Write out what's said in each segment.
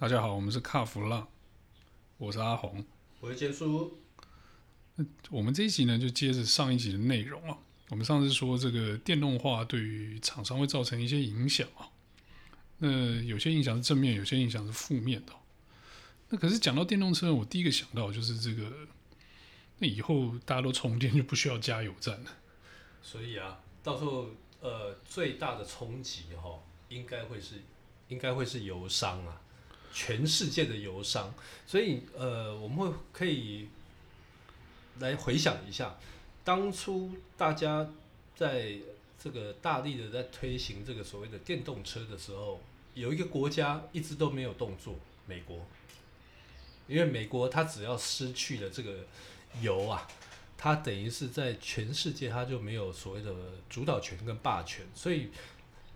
大家好，我们是卡弗浪，我是阿红，我是杰叔。那我们这一集呢，就接着上一集的内容啊。我们上次说这个电动化对于厂商会造成一些影响啊。那有些影响是正面，有些影响是负面的。那可是讲到电动车，我第一个想到就是这个，那以后大家都充电就不需要加油站了。所以啊，到时候呃，最大的冲击哈，应该会是应该会是油商啊。全世界的油商，所以呃，我们会可以来回想一下，当初大家在这个大力的在推行这个所谓的电动车的时候，有一个国家一直都没有动作，美国，因为美国它只要失去了这个油啊，它等于是在全世界它就没有所谓的主导权跟霸权，所以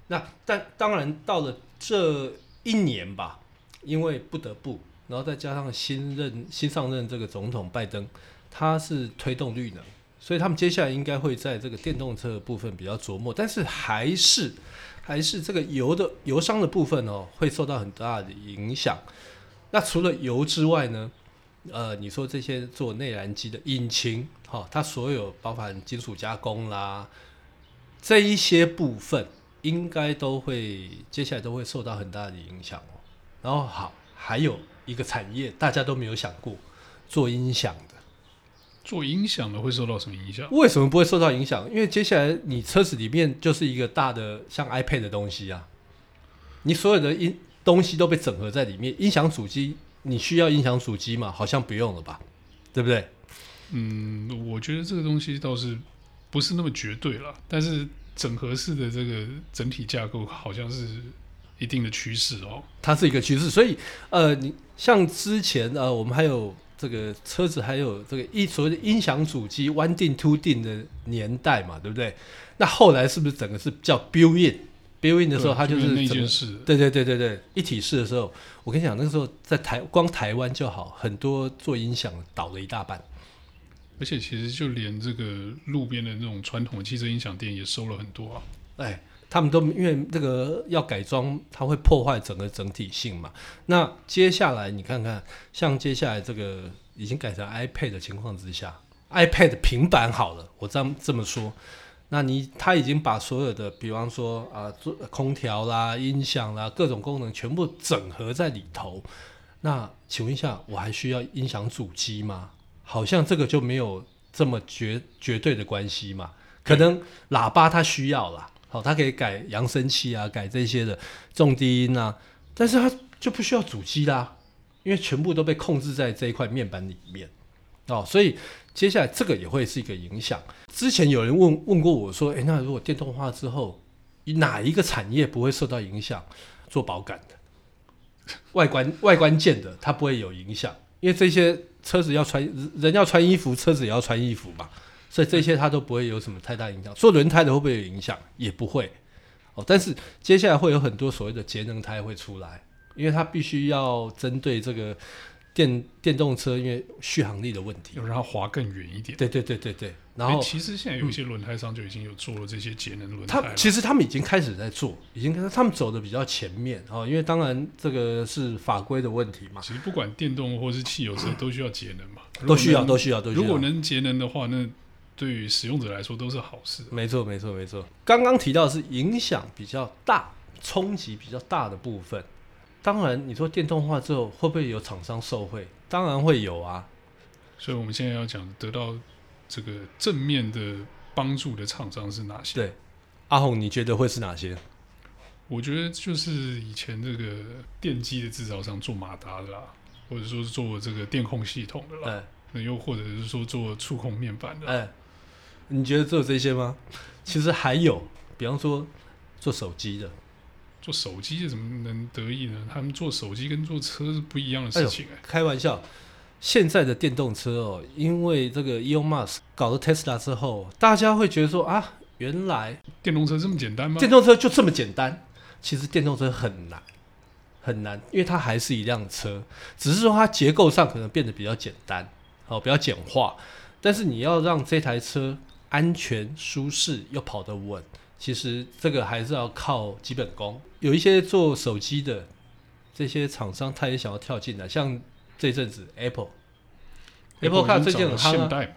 那但当然到了这一年吧。因为不得不，然后再加上新任新上任这个总统拜登，他是推动绿能，所以他们接下来应该会在这个电动车的部分比较琢磨，但是还是还是这个油的油商的部分哦，会受到很大的影响。那除了油之外呢，呃，你说这些做内燃机的引擎，哈、哦，它所有包含金属加工啦，这一些部分应该都会接下来都会受到很大的影响。然后好，还有一个产业大家都没有想过，做音响的，做音响的会受到什么影响？为什么不会受到影响？因为接下来你车子里面就是一个大的像 iPad 的东西啊，你所有的音东西都被整合在里面。音响主机，你需要音响主机吗？好像不用了吧，对不对？嗯，我觉得这个东西倒是不是那么绝对了，但是整合式的这个整体架构好像是。一定的趋势哦，它是一个趋势，所以呃，你像之前呃，我们还有这个车子，还有这个一所谓的音响主机 one DIN two DIN 的年代嘛，对不对？那后来是不是整个是叫 build in？build in 的时候，它就是那件事，对对对对对，一体式的时候，我跟你讲，那个时候在台光台湾就好，很多做音响倒了一大半，而且其实就连这个路边的那种传统的汽车音响店也收了很多啊，哎。他们都因为这个要改装，它会破坏整个整体性嘛。那接下来你看看，像接下来这个已经改成 iPad 的情况之下，iPad 平板好了，我这样这么说，那你他已经把所有的，比方说啊，做空调啦、音响啦各种功能全部整合在里头。那请问一下，我还需要音响主机吗？好像这个就没有这么绝绝对的关系嘛。可能喇叭它需要啦。哦，它可以改扬声器啊，改这些的重低音啊，但是它就不需要主机啦，因为全部都被控制在这一块面板里面。哦，所以接下来这个也会是一个影响。之前有人问问过我说，诶、那如果电动化之后，哪一个产业不会受到影响？做保杆的，外观外观件的，它不会有影响，因为这些车子要穿人要穿衣服，车子也要穿衣服嘛。所以这些它都不会有什么太大影响。做轮胎的会不会有影响？也不会。哦，但是接下来会有很多所谓的节能胎会出来，因为它必须要针对这个电电动车，因为续航力的问题，要让它滑更远一点。对对对对对。然后其实现在有一些轮胎商就已经有做了这些节能轮胎。它其实他们已经开始在做，已经他们走的比较前面哦，因为当然这个是法规的问题嘛。其实不管电动或是汽油车都需要节能嘛，都需要都需要都需要。如果能节能的话，那对于使用者来说都是好事。没错，没错，没错。刚刚提到的是影响比较大、冲击比较大的部分。当然，你说电动化之后会不会有厂商受惠？当然会有啊。所以，我们现在要讲得到这个正面的帮助的厂商是哪些？对，阿红，你觉得会是哪些？我觉得就是以前这个电机的制造商做马达的啦，或者说是做这个电控系统的啦，那又或者是说做触控面板的。哎你觉得只有这些吗？其实还有，比方说做手机的，做手机的怎么能得意呢？他们做手机跟做车是不一样的事情哎、欸。开玩笑，现在的电动车哦，因为这个 Elon Musk 搞了 Tesla 之后，大家会觉得说啊，原来电动车这么简单吗？电动车就这么简单？其实电动车很难，很难，因为它还是一辆车，只是说它结构上可能变得比较简单，哦，比较简化，但是你要让这台车。安全、舒适又跑得稳，其实这个还是要靠基本功。有一些做手机的，这些厂商他也想要跳进来，像这阵子 Apple，Apple Car 最近很夯啊，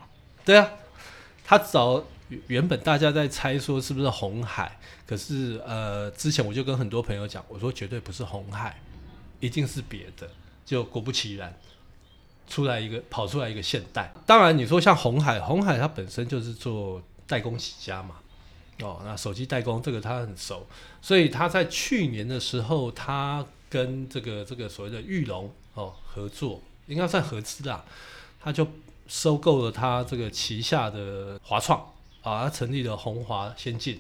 对啊，他找原本大家在猜说是不是红海，可是呃之前我就跟很多朋友讲，我说绝对不是红海，一定是别的，就果不其然。出来一个跑出来一个现代，当然你说像红海，红海它本身就是做代工起家嘛，哦，那手机代工这个他很熟，所以他在去年的时候，他跟这个这个所谓的裕龙哦合作，应该算合资啦，他就收购了他这个旗下的华创啊，他成立了鸿华先进，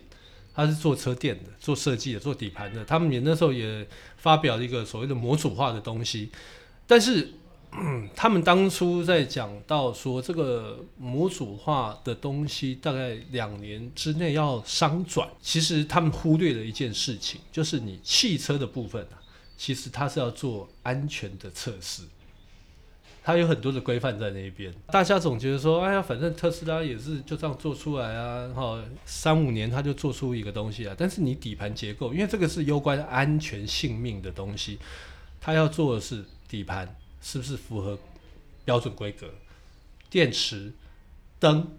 他是做车电的，做设计的，做底盘的，他们也那时候也发表了一个所谓的模组化的东西，但是。他们当初在讲到说这个模组化的东西，大概两年之内要商转。其实他们忽略了一件事情，就是你汽车的部分啊，其实它是要做安全的测试，它有很多的规范在那边。大家总觉得说，哎呀，反正特斯拉也是就这样做出来啊，哈，三五年它就做出一个东西啊。但是你底盘结构，因为这个是攸关安全性命的东西，它要做的是底盘。是不是符合标准规格？电池、灯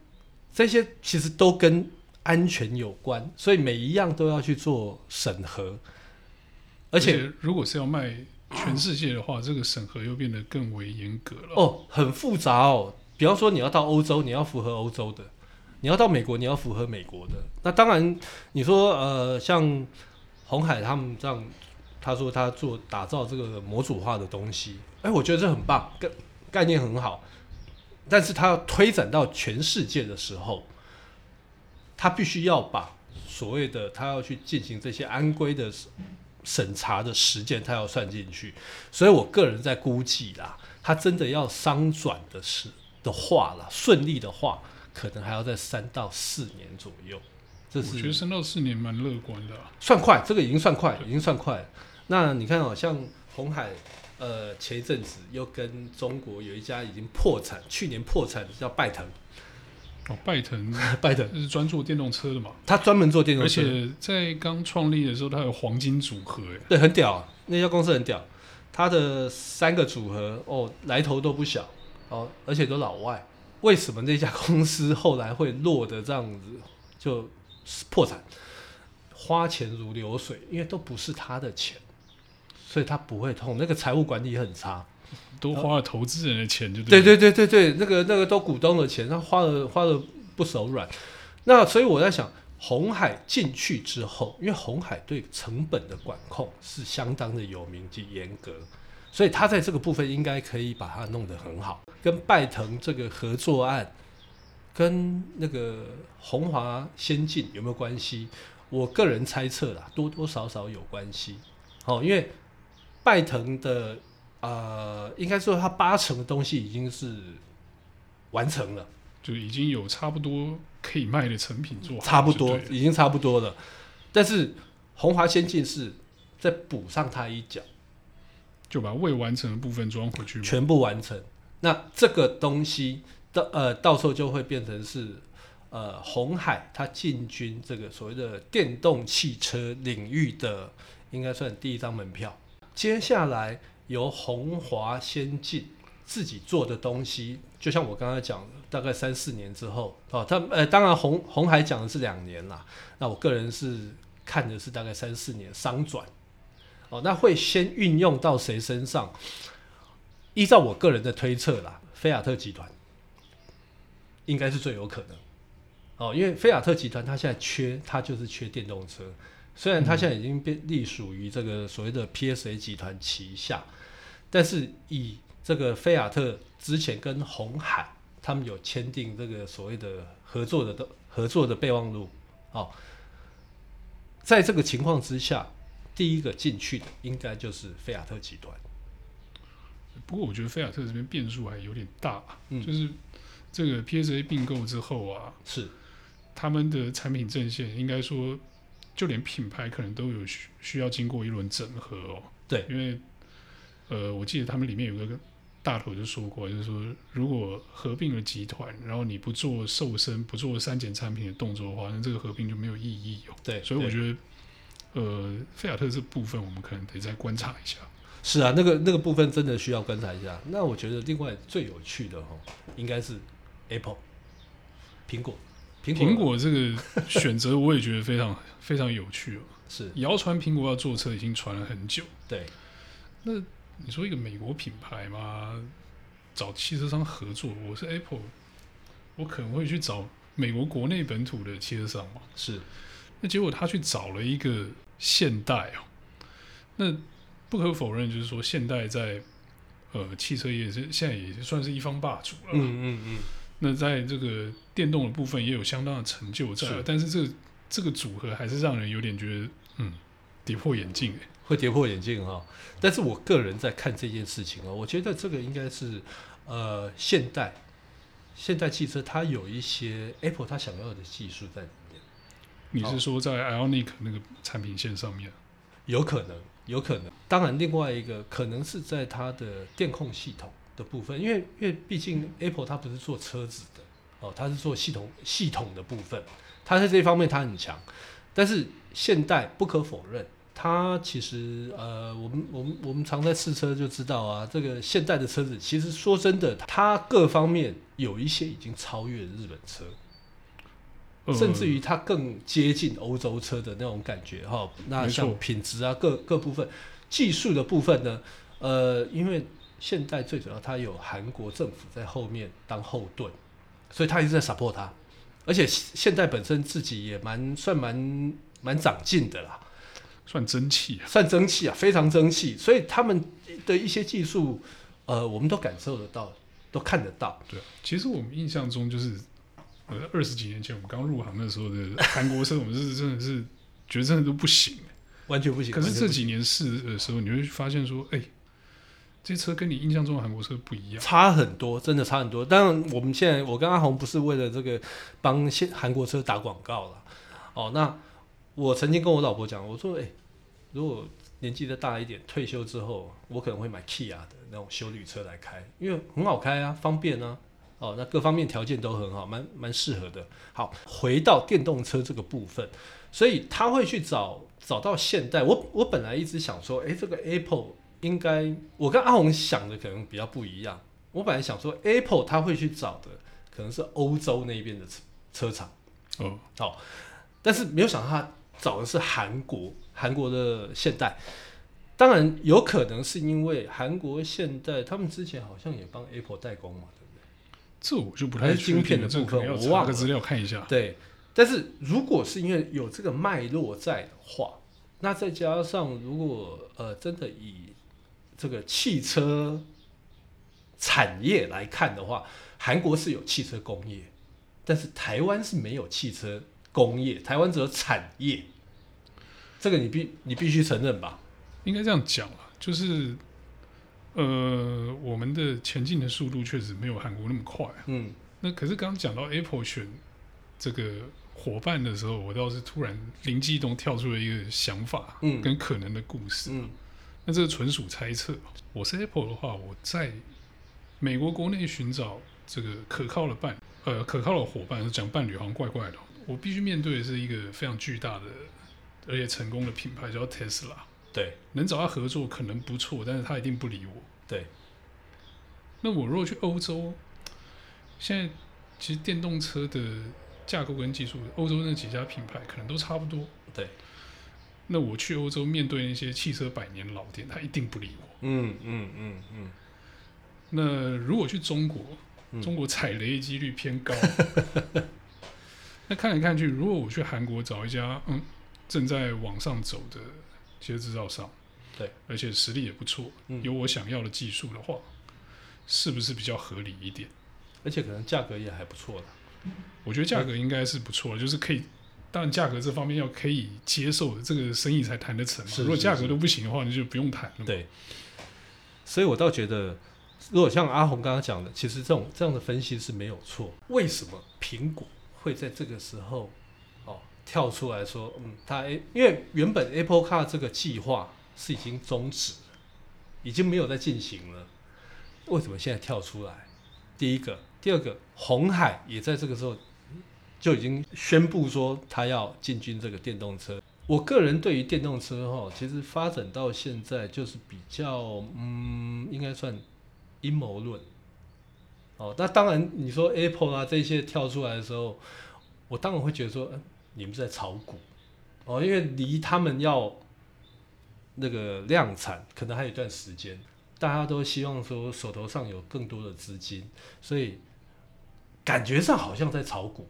这些其实都跟安全有关，所以每一样都要去做审核。而且，如果是要卖全世界的话，这个审核又变得更为严格了。哦，很复杂哦。比方说，你要到欧洲，你要符合欧洲的；你要到美国，你要符合美国的。那当然，你说呃，像红海他们这样。他说他做打造这个模组化的东西，哎，我觉得这很棒，概概念很好。但是他要推展到全世界的时候，他必须要把所谓的他要去进行这些安规的审查的时间，他要算进去。所以我个人在估计啦，他真的要商转的是的话啦，顺利的话，可能还要在三到四年左右。这是我觉得三到四年蛮乐观的，算快，这个已经算快，已经算快。那你看哦，像红海，呃，前一阵子又跟中国有一家已经破产，去年破产叫拜腾。哦，拜腾，拜腾是专做电动车的嘛？他专门做电动车，而且在刚创立的时候，他有黄金组合，哎，对，很屌啊，那家公司很屌，他的三个组合哦，来头都不小哦，而且都老外。为什么那家公司后来会落得这样子，就破产？花钱如流水，因为都不是他的钱。所以他不会痛，那个财务管理很差，都花了投资人的钱就对，对对对对对，那个那个都股东的钱，他花了花了不手软。那所以我在想，红海进去之后，因为红海对成本的管控是相当的有名及严格，所以他在这个部分应该可以把它弄得很好。跟拜腾这个合作案，跟那个红华先进有没有关系？我个人猜测啦，多多少少有关系。哦，因为。拜腾的呃，应该说它八成的东西已经是完成了，就已经有差不多可以卖的成品做好，差不多已经差不多了。但是红华先进是再补上它一脚，就把未完成的部分装回去，全部完成。那这个东西到呃，到时候就会变成是呃，红海它进军这个所谓的电动汽车领域的，应该算第一张门票。接下来由红华先进自己做的东西，就像我刚才讲的，大概三四年之后，哦，他呃，当然红红海讲的是两年啦，那我个人是看的是大概三四年商转，哦，那会先运用到谁身上？依照我个人的推测啦，菲亚特集团应该是最有可能，哦，因为菲亚特集团它现在缺，它就是缺电动车。虽然它现在已经变隶属于这个所谓的 PSA 集团旗下，但是以这个菲亚特之前跟鸿海他们有签订这个所谓的合作的合作的备忘录，哦，在这个情况之下，第一个进去的应该就是菲亚特集团。不过我觉得菲亚特这边变数还有点大，嗯，就是这个 PSA 并购之后啊，是他们的产品阵线应该说。就连品牌可能都有需需要经过一轮整合哦。对，因为呃，我记得他们里面有个大头就说过，就是说如果合并了集团，然后你不做瘦身、不做删减产品的动作的话，那这个合并就没有意义哦。对，所以我觉得呃，菲亚特这部分我们可能得再观察一下。是啊，那个那个部分真的需要观察一下。那我觉得另外最有趣的哈，应该是 Apple 苹果，苹果苹果这个选择我也觉得非常非常有趣哦。是谣传苹果要做车已经传了很久。对，那你说一个美国品牌嘛，找汽车商合作，我是 Apple，我可能会去找美国国内本土的汽车商嘛。是，那结果他去找了一个现代哦，那。不可否认，就是说，现代在呃汽车业是现在也算是一方霸主了。嗯嗯嗯。那在这个电动的部分也有相当的成就在，是但是这个这个组合还是让人有点觉得，嗯，跌破眼镜哎，会跌破眼镜哈。但是我个人在看这件事情哦，我觉得这个应该是呃现代现代汽车它有一些 Apple 它想要的技术在里面。你是说在 Ioniq 那个产品线上面？有可能。有可能，当然，另外一个可能是在它的电控系统的部分，因为因为毕竟 Apple 它不是做车子的哦，它是做系统系统的部分，它在这一方面它很强。但是现代不可否认，它其实呃，我们我们我们常在试车就知道啊，这个现代的车子其实说真的，它各方面有一些已经超越日本车。甚至于它更接近欧洲车的那种感觉哈，那像品质啊各各部分技术的部分呢，呃，因为现在最主要它有韩国政府在后面当后盾，所以他一直在 support 它，而且现在本身自己也蛮算蛮蛮长进的啦，算争气，算争气啊，非常争气，所以他们的一些技术，呃，我们都感受得到，都看得到。对，其实我们印象中就是。呃，二十几年前我们刚入行的时候的韩国车，我们是真的是觉得真的都不行，完全不行。可是这几年试的时候，你会发现说，哎、欸，这车跟你印象中的韩国车不一样，差很多，真的差很多。当然，我们现在我跟阿红不是为了这个帮现韩国车打广告了。哦，那我曾经跟我老婆讲，我说，哎、如果年纪再大一点，退休之后，我可能会买 Kia 的那种休旅车来开，因为很好开啊，方便啊。哦，那各方面条件都很好，蛮蛮适合的。好，回到电动车这个部分，所以他会去找找到现代。我我本来一直想说，诶、这个 Apple 应该，我跟阿红想的可能比较不一样。我本来想说，Apple 他会去找的可能是欧洲那边的车车厂。嗯，好，但是没有想到他找的是韩国，韩国的现代。当然有可能是因为韩国现代他们之前好像也帮 Apple 代工嘛。对不对这我就不太晶片的部分，我挖个资料看一下。对，但是如果是因为有这个脉络在的话，那再加上如果呃真的以这个汽车产业来看的话，韩国是有汽车工业，但是台湾是没有汽车工业，台湾只有产业。这个你必你必须承认吧？应该这样讲啊，就是。呃，我们的前进的速度确实没有韩国那么快啊。嗯，那可是刚刚讲到 Apple 选这个伙伴的时候，我倒是突然灵机一动，跳出了一个想法，嗯，跟可能的故事。嗯，那这个纯属猜测。我是 Apple 的话，我在美国国内寻找这个可靠的伴，呃，可靠的伙伴，讲伴侣好像怪怪的。我必须面对的是一个非常巨大的而且成功的品牌，叫 Tesla。对，能找他合作可能不错，但是他一定不理我。对，那我如果去欧洲，现在其实电动车的架构跟技术，欧洲那几家品牌可能都差不多。对，那我去欧洲面对那些汽车百年老店，他一定不理我。嗯嗯嗯嗯。那如果去中国，嗯、中国踩雷几率偏高。那看来看去，如果我去韩国找一家嗯正在往上走的。汽车制造商，对，而且实力也不错，嗯、有我想要的技术的话，是不是比较合理一点？而且可能价格也还不错的。我觉得价格应该是不错，嗯、就是可以，当然价格这方面要可以接受的，这个生意才谈得成嘛。是是是，如果价格都不行的话，你就不用谈了。对。所以我倒觉得，如果像阿红刚刚讲的，其实这种这样的分析是没有错。为什么苹果会在这个时候哦？跳出来说，嗯，它因为原本 Apple Car 这个计划是已经终止了，已经没有在进行了。为什么现在跳出来？第一个，第二个，红海也在这个时候就已经宣布说他要进军这个电动车。我个人对于电动车哈，其实发展到现在就是比较嗯，应该算阴谋论。哦，那当然你说 Apple 啊这些跳出来的时候，我当然会觉得说，嗯，你们在炒股哦，因为离他们要那个量产可能还有一段时间，大家都希望说手头上有更多的资金，所以感觉上好像在炒股。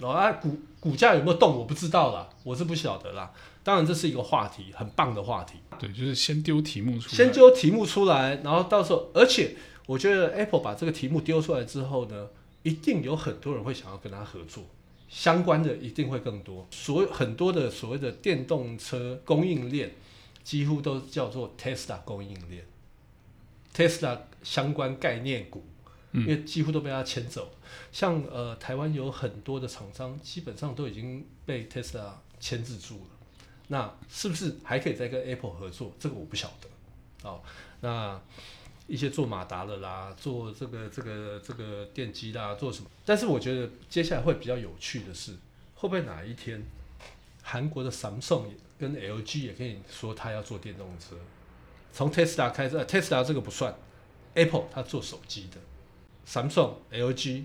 哦啊，股股价有没有动？我不知道啦，我是不晓得啦。当然，这是一个话题，很棒的话题。对，就是先丢题目出来，先丢题目出来，然后到时候，而且我觉得 Apple 把这个题目丢出来之后呢，一定有很多人会想要跟他合作，相关的一定会更多。所有很多的所谓的电动车供应链，几乎都叫做 Tesla 供应链，Tesla 相关概念股。因为几乎都被他牵走，像呃台湾有很多的厂商，基本上都已经被 Tesla 牵制住了。那是不是还可以再跟 Apple 合作？这个我不晓得。哦，那一些做马达的啦，做这个这个这个电机啦，做什么？但是我觉得接下来会比较有趣的是，会不会哪一天韩国的 Samsung 跟 LG 也可以说他要做电动车？从 Tesla 开始呃，Tesla 这个不算，Apple 他做手机的。Samsung、LG、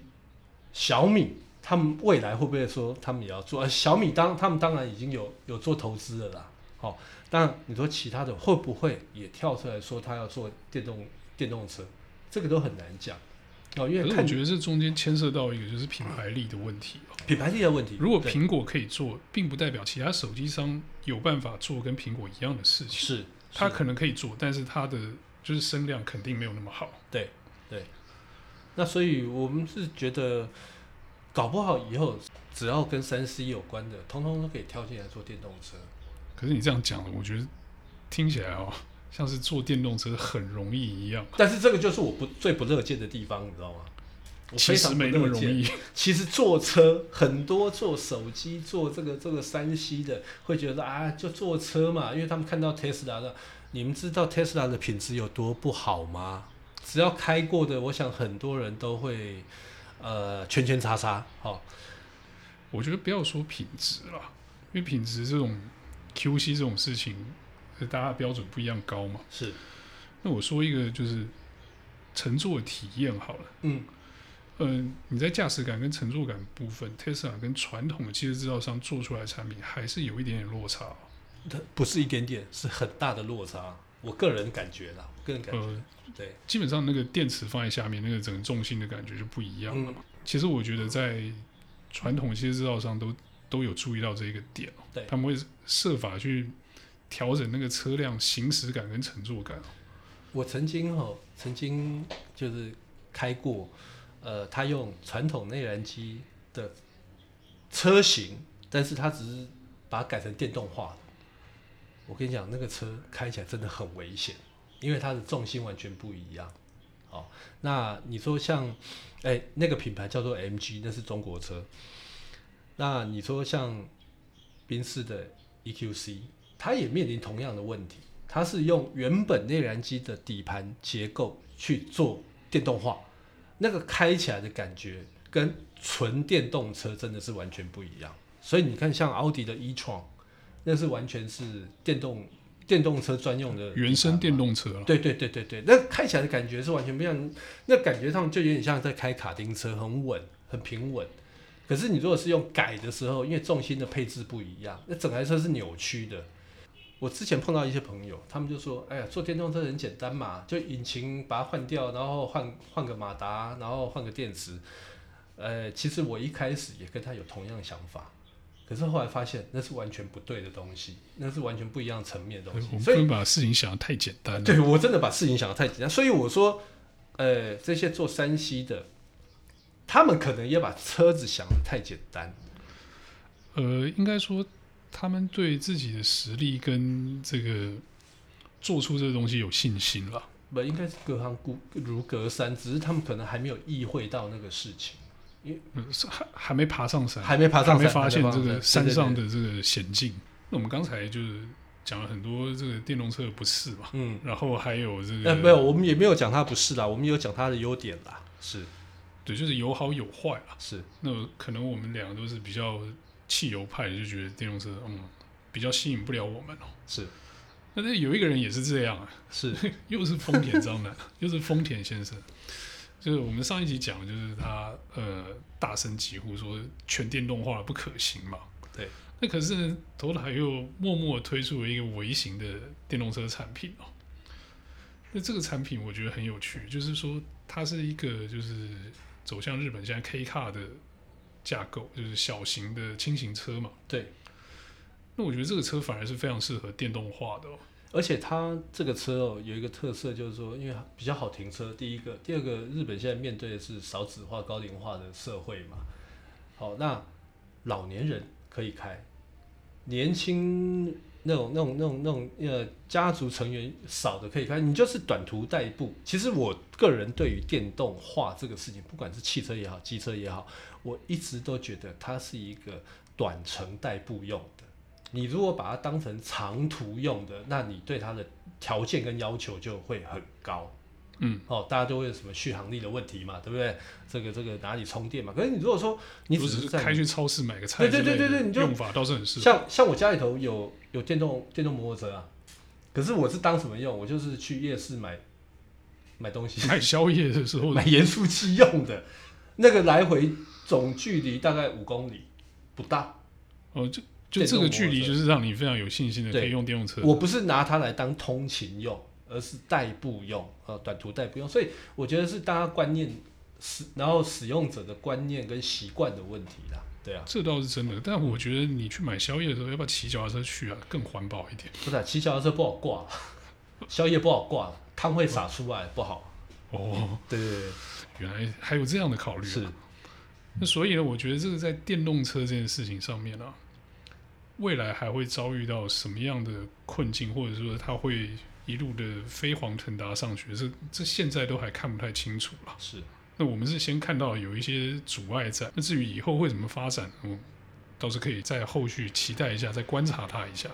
小米，他们未来会不会说他们也要做？小米当他们当然已经有有做投资了啦。好、哦，当然你说其他的会不会也跳出来说他要做电动电动车？这个都很难讲哦。因为看我觉得这中间牵涉到一个就是品牌力的问题哦。品牌力的问题，如果苹果可以做，并不代表其他手机商有办法做跟苹果一样的事情。是，他可能可以做，但是他的就是声量肯定没有那么好。对。那所以，我们是觉得，搞不好以后只要跟三 C 有关的，通通都可以跳进来做电动车。可是你这样讲，我觉得听起来哦，像是做电动车很容易一样。但是这个就是我不最不乐见的地方，你知道吗？其实没那么容易。其实坐车很多做手机做这个这个三 C 的，会觉得啊，就坐车嘛，因为他们看到 Tesla 的，你们知道 Tesla 的品质有多不好吗？只要开过的，我想很多人都会，呃，圈圈叉叉。好、哦，我觉得不要说品质了，因为品质这种 QC 这种事情，大家标准不一样高嘛。是。那我说一个就是乘坐体验好了。嗯。嗯、呃，你在驾驶感跟乘坐感部分，Tesla 跟传统的汽车制造商做出来的产品还是有一点点落差。它不是一点点，是很大的落差。我个人感觉啦，个人感觉。呃对，基本上那个电池放在下面，那个整个重心的感觉就不一样了嘛。嗯、其实我觉得在传统汽车制造商都都有注意到这一个点，对，他们会设法去调整那个车辆行驶感跟乘坐感。我曾经哈，曾经就是开过，呃，他用传统内燃机的车型，但是他只是把它改成电动化。我跟你讲，那个车开起来真的很危险。因为它的重心完全不一样，好，那你说像，哎、那个品牌叫做 MG，那是中国车。那你说像宾士的 EQC，它也面临同样的问题，它是用原本内燃机的底盘结构去做电动化，那个开起来的感觉跟纯电动车真的是完全不一样。所以你看，像奥迪的 e-tron，那是完全是电动。电动车专用的原生电动车，对对对对对，那开起来的感觉是完全不一样，那感觉上就有点像在开卡丁车，很稳，很平稳。可是你如果是用改的时候，因为重心的配置不一样，那整台车是扭曲的。我之前碰到一些朋友，他们就说：“哎呀，坐电动车很简单嘛，就引擎把它换掉，然后换换个马达，然后换个电池。”呃，其实我一开始也跟他有同样的想法。可是后来发现那是完全不对的东西，那是完全不一样层面的东西。所以把事情想得太简单了。对，我真的把事情想得太简单。所以我说，呃，这些做山西的，他们可能也把车子想得太简单。呃，应该说他们对自己的实力跟这个做出这个东西有信心了。不，应该是隔行如隔山，只是他们可能还没有意会到那个事情。因为还还没爬上山，还没爬上山，还没发现这个山上的这个险境。那我们刚才就是讲了很多这个电动车的不是嘛，嗯，然后还有这个，呃，没有，我们也没有讲它不是啦，我们有讲它的优点啦，是，对，就是有好有坏啦，是。那可能我们两个都是比较汽油派，就觉得电动车，嗯，比较吸引不了我们哦。是，但是有一个人也是这样啊，是，又是丰田章男，又是丰田先生。就是我们上一集讲，就是他呃大声疾呼说全电动化不可行嘛。对。那可是呢，头来又默默推出了一个微型的电动车产品哦。那这个产品我觉得很有趣，就是说它是一个就是走向日本现在 K Car 的架构，就是小型的轻型车嘛。对。那我觉得这个车反而是非常适合电动化的哦。而且它这个车哦有一个特色，就是说因为比较好停车。第一个，第二个，日本现在面对的是少子化、高龄化的社会嘛。好，那老年人可以开，年轻那种、那种、那种、那种呃家族成员少的可以开。你就是短途代步。其实我个人对于电动化这个事情，不管是汽车也好，机车也好，我一直都觉得它是一个短程代步用的。你如果把它当成长途用的，那你对它的条件跟要求就会很高。嗯，哦，大家都会有什么续航力的问题嘛，对不对？这个这个哪里充电嘛？可是你如果说你只是，是开去超市买个菜，对对对对对，你就用法倒是很适合。像像我家里头有有电动电动摩托车啊，可是我是当什么用？我就是去夜市买买东西，买宵夜的时候 买盐酥鸡用的，那个来回总距离大概五公里不大。哦，就。就这个距离，就是让你非常有信心的可以用电动车。我不是拿它来当通勤用，而是代步用，呃，短途代步用。所以我觉得是大家观念使，然后使用者的观念跟习惯的问题啦。对啊，这倒是真的。但我觉得你去买宵夜的时候，要不要骑脚踏车去啊？更环保一点。不是，啊骑脚踏车不好挂，宵夜不好挂，汤会洒出来，不好。哦，对对对，原来还有这样的考虑。是。那所以呢，我觉得这个在电动车这件事情上面啊。未来还会遭遇到什么样的困境，或者说他会一路的飞黄腾达上去？这这现在都还看不太清楚了。是，那我们是先看到有一些阻碍在，那至于以后会怎么发展，我倒是可以在后续期待一下，再观察它一下。